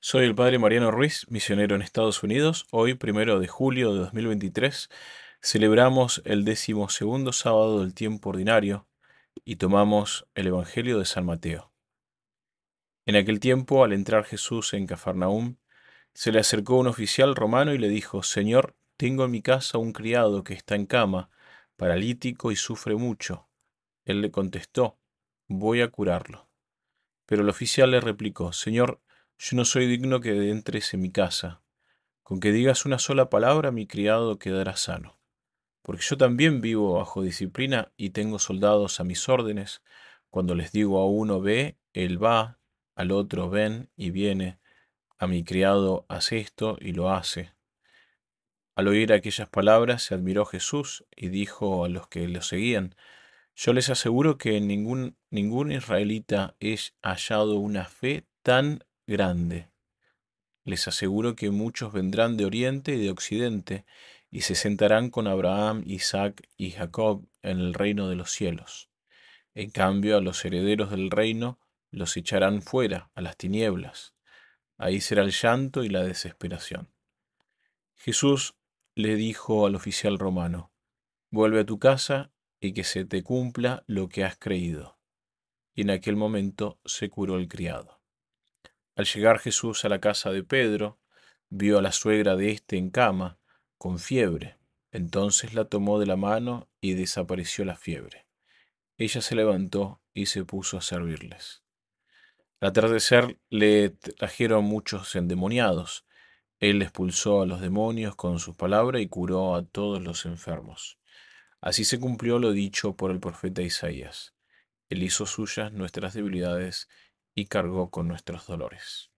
Soy el Padre Mariano Ruiz, misionero en Estados Unidos. Hoy, primero de julio de 2023, celebramos el décimo segundo sábado del tiempo ordinario y tomamos el Evangelio de San Mateo. En aquel tiempo, al entrar Jesús en Cafarnaúm, se le acercó un oficial romano y le dijo, Señor, tengo en mi casa un criado que está en cama, paralítico y sufre mucho. Él le contestó, voy a curarlo. Pero el oficial le replicó, Señor, yo no soy digno que entres en mi casa. Con que digas una sola palabra, mi criado quedará sano. Porque yo también vivo bajo disciplina y tengo soldados a mis órdenes. Cuando les digo a uno ve, él va, al otro ven y viene. A mi criado hace esto y lo hace. Al oír aquellas palabras se admiró Jesús y dijo a los que lo seguían, yo les aseguro que ningún, ningún israelita he hallado una fe tan grande. Les aseguro que muchos vendrán de oriente y de occidente y se sentarán con Abraham, Isaac y Jacob en el reino de los cielos. En cambio, a los herederos del reino los echarán fuera, a las tinieblas. Ahí será el llanto y la desesperación. Jesús le dijo al oficial romano, vuelve a tu casa y que se te cumpla lo que has creído. Y en aquel momento se curó el criado. Al llegar Jesús a la casa de Pedro, vio a la suegra de éste en cama, con fiebre. Entonces la tomó de la mano y desapareció la fiebre. Ella se levantó y se puso a servirles. Al atardecer le trajeron muchos endemoniados. Él expulsó a los demonios con sus palabras y curó a todos los enfermos. Así se cumplió lo dicho por el profeta Isaías. Él hizo suyas nuestras debilidades y cargó con nuestros dolores.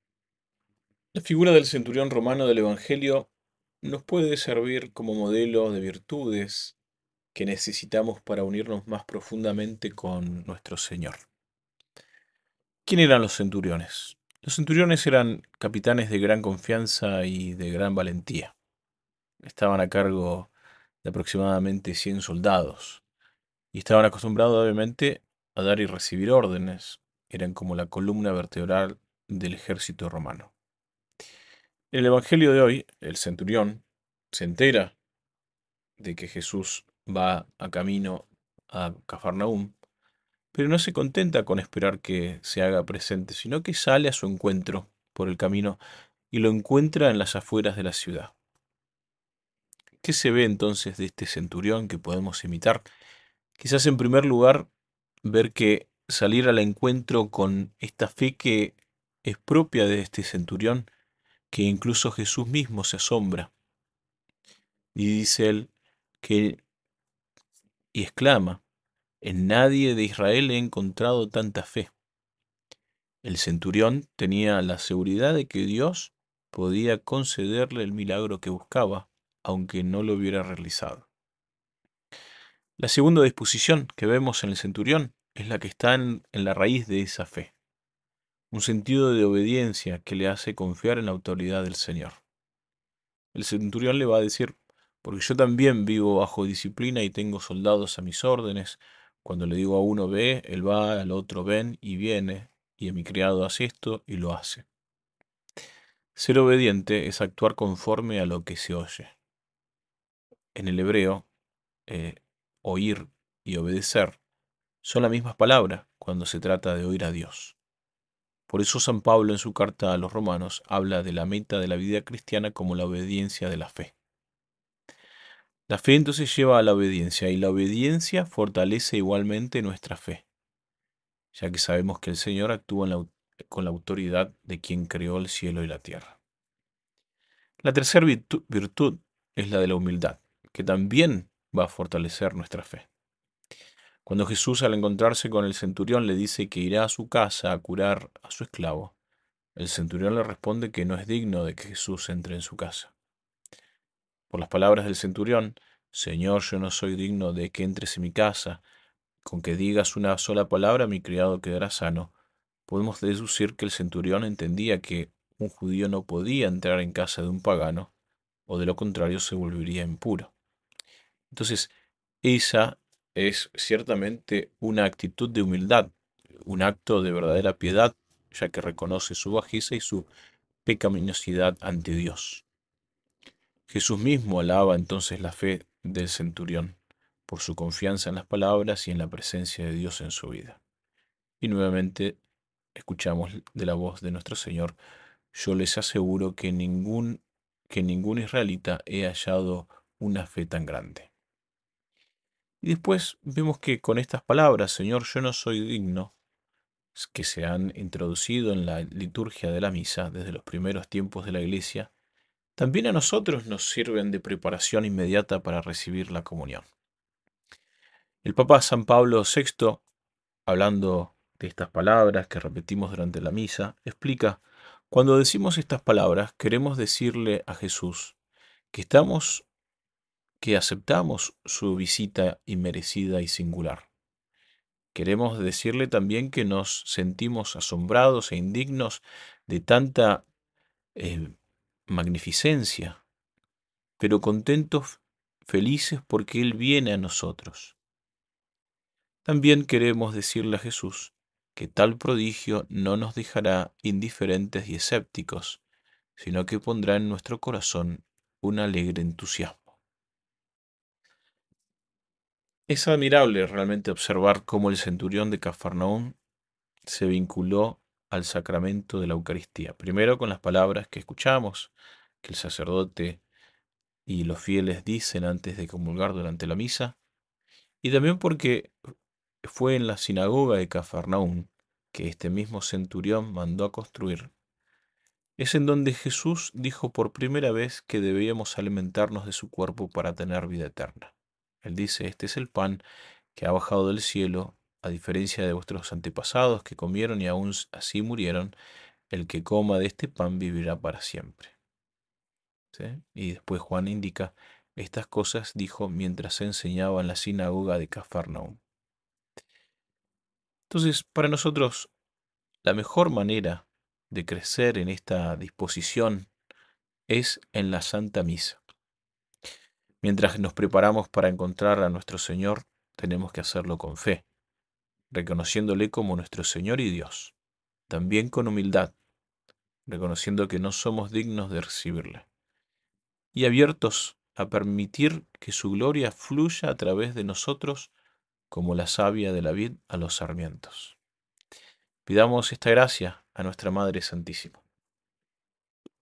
La figura del centurión romano del Evangelio nos puede servir como modelo de virtudes que necesitamos para unirnos más profundamente con nuestro Señor. ¿Quién eran los centuriones? Los centuriones eran capitanes de gran confianza y de gran valentía. Estaban a cargo de aproximadamente 100 soldados y estaban acostumbrados obviamente a dar y recibir órdenes, eran como la columna vertebral del ejército romano. El Evangelio de hoy, el centurión se entera de que Jesús va a camino a Cafarnaúm, pero no se contenta con esperar que se haga presente, sino que sale a su encuentro por el camino y lo encuentra en las afueras de la ciudad. ¿Qué se ve entonces de este centurión que podemos imitar? Quizás en primer lugar ver que salir al encuentro con esta fe que es propia de este centurión, que incluso Jesús mismo se asombra. Y dice él que, y exclama, en nadie de Israel he encontrado tanta fe. El centurión tenía la seguridad de que Dios podía concederle el milagro que buscaba, aunque no lo hubiera realizado. La segunda disposición que vemos en el centurión es la que está en, la raíz de esa fe. Un sentido de obediencia que le hace confiar en la autoridad del Señor. El centurión le va a decir, porque yo también vivo bajo disciplina y tengo soldados a mis órdenes. Cuando le digo a uno ve, él va, al otro ven y viene, y a mi criado hace esto y lo hace. Ser obediente es actuar conforme a lo que se oye. En el hebreo, eh, oír y obedecer son las mismas palabras cuando se trata de oír a Dios. Por eso San Pablo en su carta a los romanos habla de la meta de la vida cristiana como la obediencia de la fe. La fe entonces lleva a la obediencia y la obediencia fortalece igualmente nuestra fe, ya que sabemos que el Señor actúa con la autoridad de quien creó el cielo y la tierra. La tercera virtud es la de la humildad, que también va a fortalecer nuestra fe. Cuando Jesús al encontrarse con el centurión le dice que irá a su casa a curar a su esclavo, el centurión le responde que no es digno de que Jesús entre en su casa. Por las palabras del centurión, Señor, yo no soy digno de que entres en mi casa, con que digas una sola palabra mi criado quedará sano, podemos deducir que el centurión entendía que un judío no podía entrar en casa de un pagano, o de lo contrario se volvería impuro. Entonces, esa es ciertamente una actitud de humildad, un acto de verdadera piedad, ya que reconoce su bajeza y su pecaminosidad ante Dios. Jesús mismo alaba entonces la fe del centurión por su confianza en las palabras y en la presencia de Dios en su vida. Y nuevamente escuchamos de la voz de nuestro Señor, yo les aseguro que ningún, que ningún israelita he hallado una fe tan grande. Y después vemos que con estas palabras, Señor, yo no soy digno, que se han introducido en la liturgia de la misa desde los primeros tiempos de la iglesia, también a nosotros nos sirven de preparación inmediata para recibir la comunión. El Papa San Pablo VI, hablando de estas palabras que repetimos durante la misa, explica, cuando decimos estas palabras queremos decirle a Jesús que estamos, que aceptamos su visita inmerecida y singular. Queremos decirle también que nos sentimos asombrados e indignos de tanta eh, magnificencia, pero contentos, felices porque Él viene a nosotros. También queremos decirle a Jesús que tal prodigio no nos dejará indiferentes y escépticos, sino que pondrá en nuestro corazón un alegre entusiasmo. Es admirable realmente observar cómo el centurión de Cafarnaún se vinculó al sacramento de la Eucaristía. Primero con las palabras que escuchamos, que el sacerdote y los fieles dicen antes de comulgar durante la misa, y también porque fue en la sinagoga de Cafarnaún que este mismo centurión mandó a construir. Es en donde Jesús dijo por primera vez que debíamos alimentarnos de su cuerpo para tener vida eterna. Él dice, este es el pan que ha bajado del cielo, a diferencia de vuestros antepasados que comieron y aún así murieron, el que coma de este pan vivirá para siempre. Y después Juan indica, estas cosas dijo mientras enseñaba en la sinagoga de Cafarnaum. Entonces, para nosotros, la mejor manera de crecer en esta disposición es en la Santa Misa. Mientras nos preparamos para encontrar a nuestro Señor, tenemos que hacerlo con fe, reconociéndole como nuestro Señor y Dios, también con humildad, reconociendo que no somos dignos de recibirle, y abiertos a permitir que su gloria fluya a través de nosotros como la savia de la vid a los sarmientos. Pidamos esta gracia a nuestra Madre Santísima.